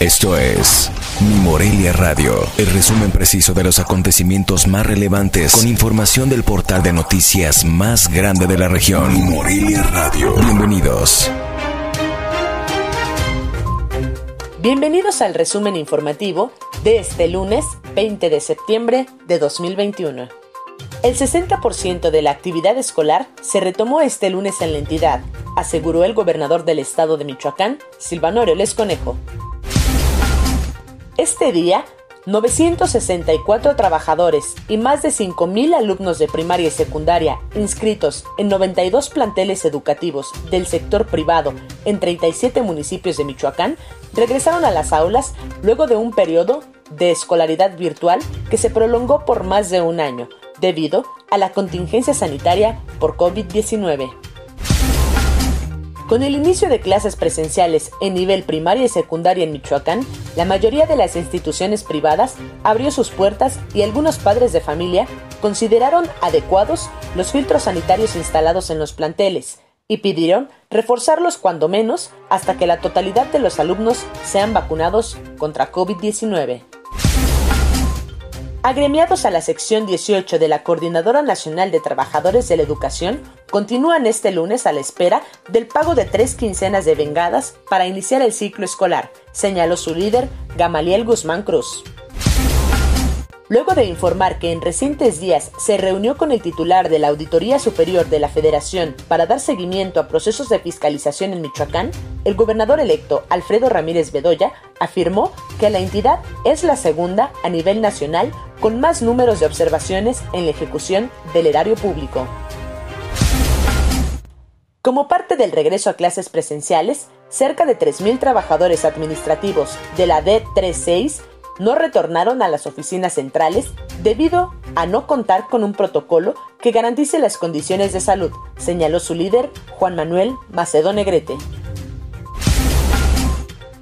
Esto es Mi Morelia Radio, el resumen preciso de los acontecimientos más relevantes con información del portal de noticias más grande de la región. Mi Morelia Radio. Bienvenidos. Bienvenidos al resumen informativo de este lunes 20 de septiembre de 2021. El 60% de la actividad escolar se retomó este lunes en la entidad, aseguró el gobernador del estado de Michoacán, Silvano Aureoles Conejo. Este día, 964 trabajadores y más de 5.000 alumnos de primaria y secundaria inscritos en 92 planteles educativos del sector privado en 37 municipios de Michoacán regresaron a las aulas luego de un periodo de escolaridad virtual que se prolongó por más de un año debido a la contingencia sanitaria por COVID-19. Con el inicio de clases presenciales en nivel primaria y secundaria en Michoacán, la mayoría de las instituciones privadas abrió sus puertas y algunos padres de familia consideraron adecuados los filtros sanitarios instalados en los planteles y pidieron reforzarlos cuando menos hasta que la totalidad de los alumnos sean vacunados contra COVID-19. Agremiados a la sección 18 de la Coordinadora Nacional de Trabajadores de la Educación, continúan este lunes a la espera del pago de tres quincenas de vengadas para iniciar el ciclo escolar, señaló su líder, Gamaliel Guzmán Cruz. Luego de informar que en recientes días se reunió con el titular de la Auditoría Superior de la Federación para dar seguimiento a procesos de fiscalización en Michoacán, el gobernador electo Alfredo Ramírez Bedoya afirmó que la entidad es la segunda a nivel nacional con más números de observaciones en la ejecución del erario público. Como parte del regreso a clases presenciales, cerca de 3.000 trabajadores administrativos de la D36 no retornaron a las oficinas centrales debido a no contar con un protocolo que garantice las condiciones de salud, señaló su líder, Juan Manuel Macedo Negrete.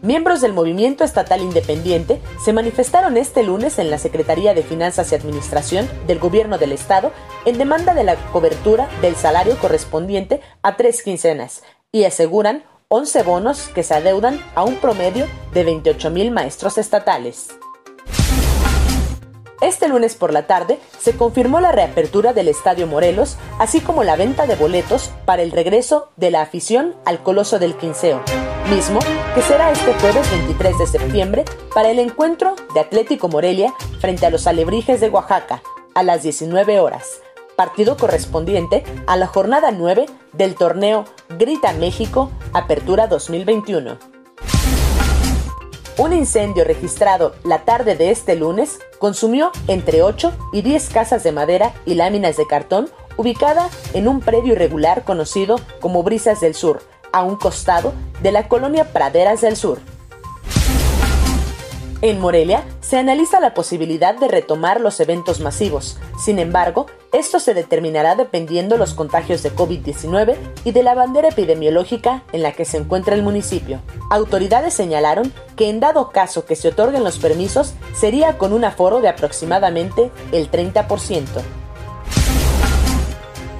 Miembros del Movimiento Estatal Independiente se manifestaron este lunes en la Secretaría de Finanzas y Administración del Gobierno del Estado en demanda de la cobertura del salario correspondiente a tres quincenas y aseguran 11 bonos que se adeudan a un promedio de 28 mil maestros estatales. Este lunes por la tarde se confirmó la reapertura del Estadio Morelos, así como la venta de boletos para el regreso de la afición al Coloso del Quinceo, mismo que será este jueves 23 de septiembre para el encuentro de Atlético Morelia frente a los Alebrijes de Oaxaca a las 19 horas, partido correspondiente a la jornada 9 del torneo Grita México Apertura 2021. Un incendio registrado la tarde de este lunes consumió entre 8 y 10 casas de madera y láminas de cartón ubicada en un predio irregular conocido como Brisas del Sur, a un costado de la colonia Praderas del Sur. En Morelia se analiza la posibilidad de retomar los eventos masivos. Sin embargo, esto se determinará dependiendo los contagios de COVID-19 y de la bandera epidemiológica en la que se encuentra el municipio. Autoridades señalaron que en dado caso que se otorguen los permisos, sería con un aforo de aproximadamente el 30%.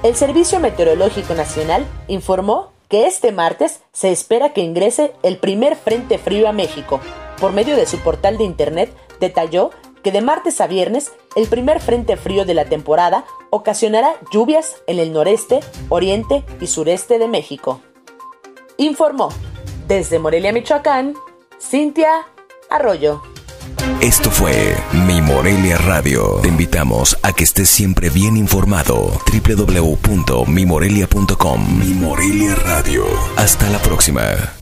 El Servicio Meteorológico Nacional informó que este martes se espera que ingrese el primer frente frío a México, por medio de su portal de internet, detalló que de martes a viernes el primer frente frío de la temporada ocasionará lluvias en el noreste, oriente y sureste de México. Informó desde Morelia, Michoacán, Cintia Arroyo. Esto fue Mi Morelia Radio. Te invitamos a que estés siempre bien informado. www.mimorelia.com Mi Morelia Radio. Hasta la próxima.